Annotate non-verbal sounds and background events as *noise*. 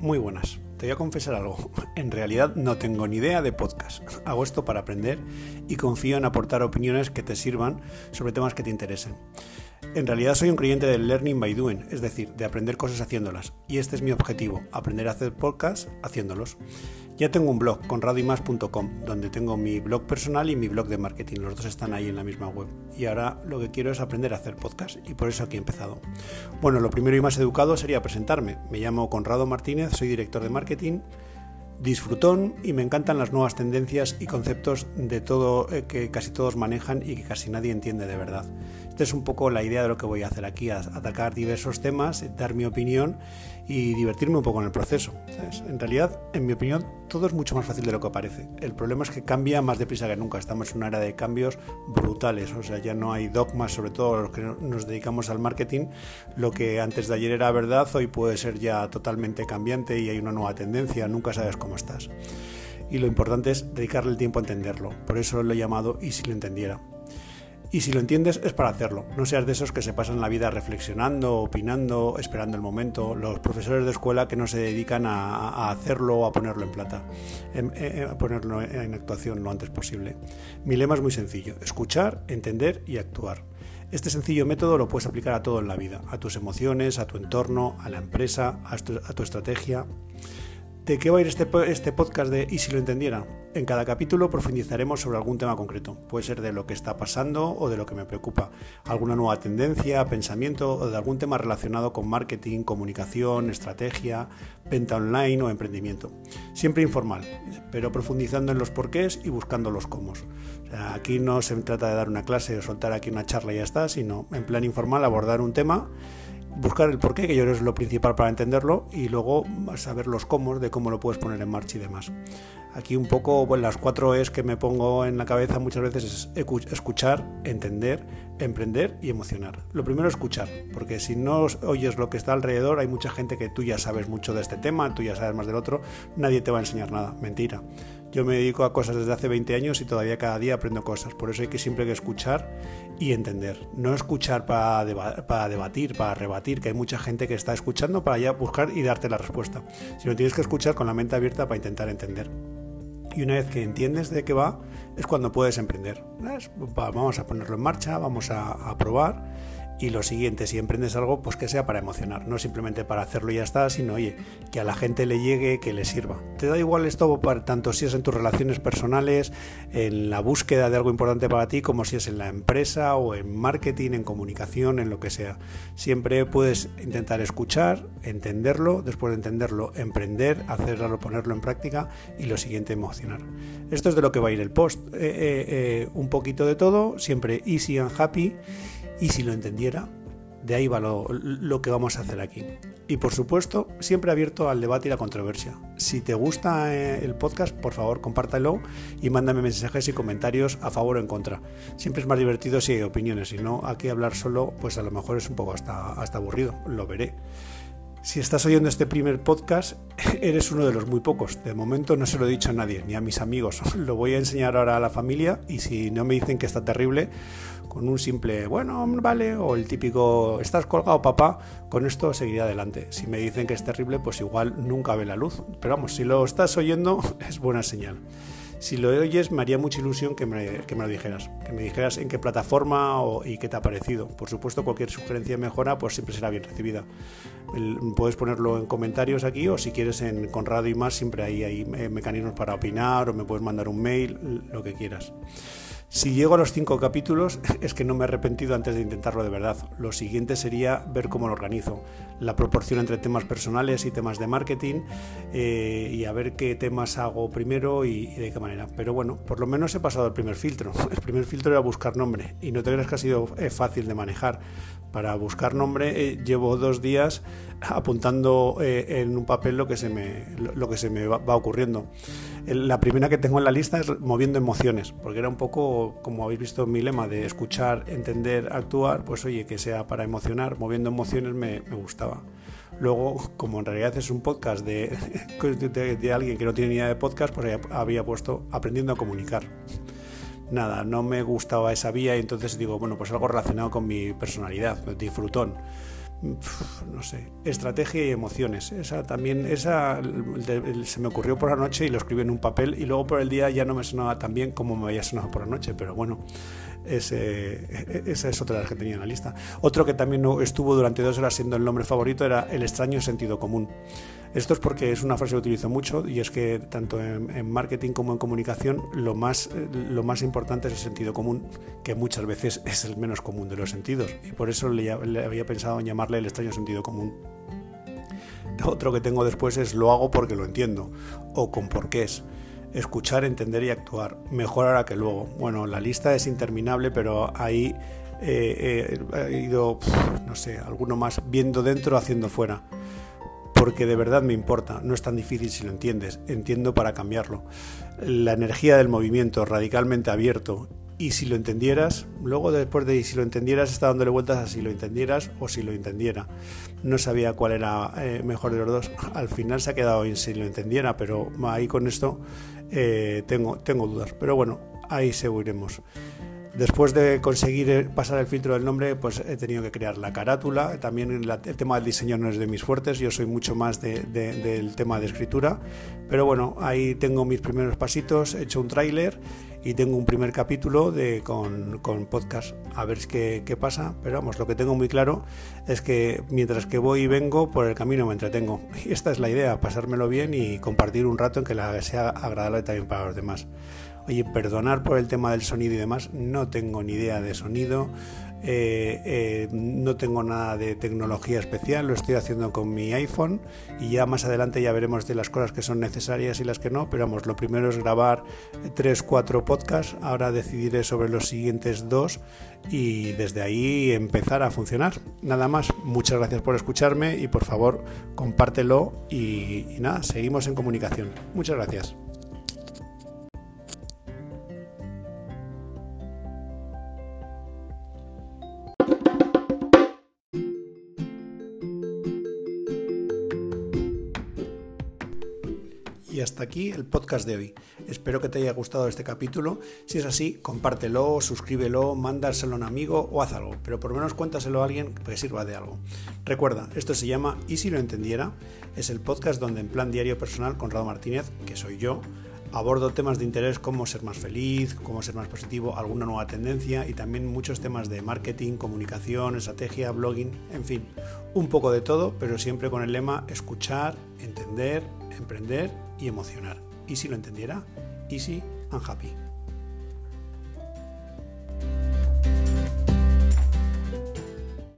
Muy buenas. Te voy a confesar algo. *laughs* En realidad no tengo ni idea de podcast. Hago esto para aprender y confío en aportar opiniones que te sirvan sobre temas que te interesen. En realidad soy un creyente del learning by doing, es decir, de aprender cosas haciéndolas. Y este es mi objetivo, aprender a hacer podcasts haciéndolos. Ya tengo un blog, conradoymas.com, donde tengo mi blog personal y mi blog de marketing. Los dos están ahí en la misma web. Y ahora lo que quiero es aprender a hacer podcast y por eso aquí he empezado. Bueno, lo primero y más educado sería presentarme. Me llamo Conrado Martínez, soy director de marketing disfrutón y me encantan las nuevas tendencias y conceptos de todo eh, que casi todos manejan y que casi nadie entiende de verdad. Es un poco la idea de lo que voy a hacer aquí, atacar diversos temas, dar mi opinión y divertirme un poco en el proceso. En realidad, en mi opinión, todo es mucho más fácil de lo que parece. El problema es que cambia más deprisa que nunca. Estamos en una era de cambios brutales, o sea, ya no hay dogmas, sobre todo los que nos dedicamos al marketing. Lo que antes de ayer era verdad, hoy puede ser ya totalmente cambiante y hay una nueva tendencia, nunca sabes cómo estás. Y lo importante es dedicarle el tiempo a entenderlo. Por eso lo he llamado y si lo entendiera. Y si lo entiendes es para hacerlo. No seas de esos que se pasan la vida reflexionando, opinando, esperando el momento. Los profesores de escuela que no se dedican a, hacerlo o a ponerlo en plata, a ponerlo en actuación lo antes posible. Mi lema es muy sencillo. Escuchar, entender y actuar. Este sencillo método lo puedes aplicar a todo en la vida, a tus emociones, a tu entorno, a la empresa, a tu estrategia. ¿De qué va a ir este, este podcast de Y si lo entendiera? En cada capítulo profundizaremos sobre algún tema concreto. Puede ser de lo que está pasando o de lo que me preocupa. Alguna nueva tendencia, pensamiento o de algún tema relacionado con marketing, comunicación, estrategia, venta online o emprendimiento. Siempre informal, pero profundizando en los porqués y buscando los cómo. aquí no se trata de dar una clase o soltar aquí una charla y ya está, sino en plan informal abordar un tema buscar el porqué, que yo creo es lo principal para entenderlo, y luego saber los cómo de cómo lo puedes poner en marcha y demás. Aquí un poco, bueno, las cuatro es que me pongo en la cabeza muchas veces es escuchar, entender, emprender y emocionar. Lo primero es escuchar, porque si no oyes lo que está alrededor, hay mucha gente que tú ya sabes mucho de este tema, tú ya sabes más del otro, nadie te va a enseñar nada, mentira. Yo me dedico a cosas desde hace 20 años y todavía cada día aprendo cosas, por eso hay que siempre que escuchar y entender. No escuchar para, debatir, para rebatir, que hay mucha gente que está escuchando para ya buscar y darte la respuesta, sino tienes que escuchar con la mente abierta para intentar entender. Y una vez que entiendes de qué va, es cuando puedes emprender. Vamos a ponerlo en marcha, vamos a, probar y lo siguiente, si emprendes algo, pues que sea para emocionar, no simplemente para hacerlo y ya está, sino oye, que a la gente le llegue, que le sirva. Te da igual esto para, tanto si es en tus relaciones personales, en la búsqueda de algo importante para ti, como si es en la empresa o en marketing, en comunicación, en lo que sea. Siempre puedes intentar escuchar, entenderlo, después de entenderlo, emprender, hacerlo, ponerlo en práctica y lo siguiente, emocionar. Esto es de lo que va a ir el post. Eh, eh, eh, un poquito de todo, siempre easy and happy y si lo entendiera, de ahí va lo, que vamos a hacer aquí. Y por supuesto, siempre abierto al debate y la controversia. Si te gusta eh, el podcast, por favor, compártelo y mándame mensajes y comentarios a favor o en contra. Siempre es más divertido si hay opiniones, si no, aquí hablar solo, pues a lo mejor es un poco hasta, hasta aburrido, lo veré. Si estás oyendo este primer podcast, *laughs* eres uno de los muy pocos. De momento no se lo he dicho a nadie, ni a mis amigos. *laughs* Lo voy a enseñar ahora a la familia y si no me dicen que está terrible, con un simple, bueno, vale, o el típico, estás colgado papá, con esto seguiré adelante. Si me dicen que es terrible, pues igual nunca ve la luz. Pero vamos, si lo estás oyendo, *laughs* es buena señal. Si lo oyes, me haría mucha ilusión que me, lo dijeras. Que me dijeras en qué plataforma y qué te ha parecido. Por supuesto, cualquier sugerencia de mejora pues siempre será bien recibida. puedes ponerlo en comentarios aquí o si quieres en Conrado y más, siempre hay, hay mecanismos para opinar o me puedes mandar un mail, lo que quieras. Si llego a los cinco capítulos *laughs* es que no me he arrepentido antes de intentarlo de verdad. Lo siguiente sería ver cómo lo organizo, la proporción entre temas personales y temas de marketing eh, y a ver qué temas hago primero y, de qué manera. Pero bueno, por lo menos he pasado el primer filtro. *laughs* El primer filtro era buscar nombre y no te creas que ha sido eh, fácil de manejar. Para buscar nombre eh, llevo dos días apuntando en un papel lo que se me, lo que se me va ocurriendo. La primera que tengo en la lista es moviendo emociones, porque era un poco, como habéis visto mi lema, de escuchar, entender, actuar, pues oye, que sea para emocionar, moviendo emociones me, gustaba. Luego, como en realidad es un podcast *laughs* de, de, alguien que no tiene ni idea de podcast, pues había puesto aprendiendo a comunicar. Nada, no me gustaba esa vía y entonces digo, bueno, pues algo relacionado con mi personalidad, disfrutón no sé, estrategia y emociones. Esa también, esa se me ocurrió por la noche y lo escribí en un papel y luego por el día ya no me sonaba tan bien como me había sonado por la noche, pero bueno, ese, esa es otra de las que tenía en la lista. Otro que también estuvo durante dos horas siendo el nombre favorito era El extraño sentido común. Esto es porque es una frase que utilizo mucho y es que tanto en, marketing como en comunicación lo más, lo más importante es el sentido común, que muchas veces *laughs* es el menos común de los sentidos. Y por eso le, había pensado en llamarle el extraño sentido común. Otro que tengo después es lo hago porque lo entiendo o con por qué es escuchar, entender y actuar. Mejor ahora que luego. Bueno, la lista es interminable, pero ahí eh, eh, he ido, no sé, alguno más viendo dentro, haciendo fuera porque de verdad me importa, no es tan difícil si lo entiendes, entiendo para cambiarlo. La energía del movimiento radicalmente abierto y si lo entendieras, luego después de si lo entendieras está dándole vueltas a si lo entendieras o si lo entendiera. No sabía cuál era eh, mejor de los dos. Al final se ha quedado en si lo entendiera, pero ahí con esto eh, tengo, tengo dudas. Pero bueno, ahí seguiremos. Después de conseguir eh, pasar el filtro del nombre, pues he tenido que crear la carátula. También el tema del diseño no es de mis fuertes, yo soy mucho más del tema de escritura. Pero bueno, ahí tengo mis primeros pasitos, he hecho un tráiler y tengo un primer capítulo de, con, podcast. A ver qué, qué pasa. Pero vamos, lo que tengo muy claro es que mientras que voy y vengo, por el camino me entretengo. *laughs* Y esta es la idea, pasármelo bien y compartir un rato en que la sea agradable también para los demás. Oye, perdonar por el tema del sonido y demás, no tengo ni idea de sonido, eh, eh, no tengo nada de tecnología especial, lo estoy haciendo con mi iPhone y ya más adelante ya veremos de las cosas que son necesarias y las que no, pero vamos, lo primero es grabar 3, 4 podcasts, ahora decidiré sobre los siguientes dos y desde ahí empezar a funcionar. Nada más, muchas gracias por escucharme y por favor compártelo y nada, seguimos en comunicación. Muchas gracias. Y hasta aquí el podcast de hoy. Espero que te haya gustado este capítulo. Si es así, compártelo, suscríbelo, mándaselo a un amigo o haz algo. Pero por lo menos cuéntaselo a alguien que sirva de algo. Recuerda, esto se llama Y si lo entendiera. Es el podcast donde en plan diario personal, Conrado Martínez, que soy yo, abordo temas de interés como ser más feliz, cómo ser más positivo, alguna nueva tendencia y también muchos temas de marketing, comunicación, estrategia, blogging, en fin, un poco de todo, pero siempre con el lema escuchar, entender, emprender y emocionar. Y si lo entendiera, easy and happy.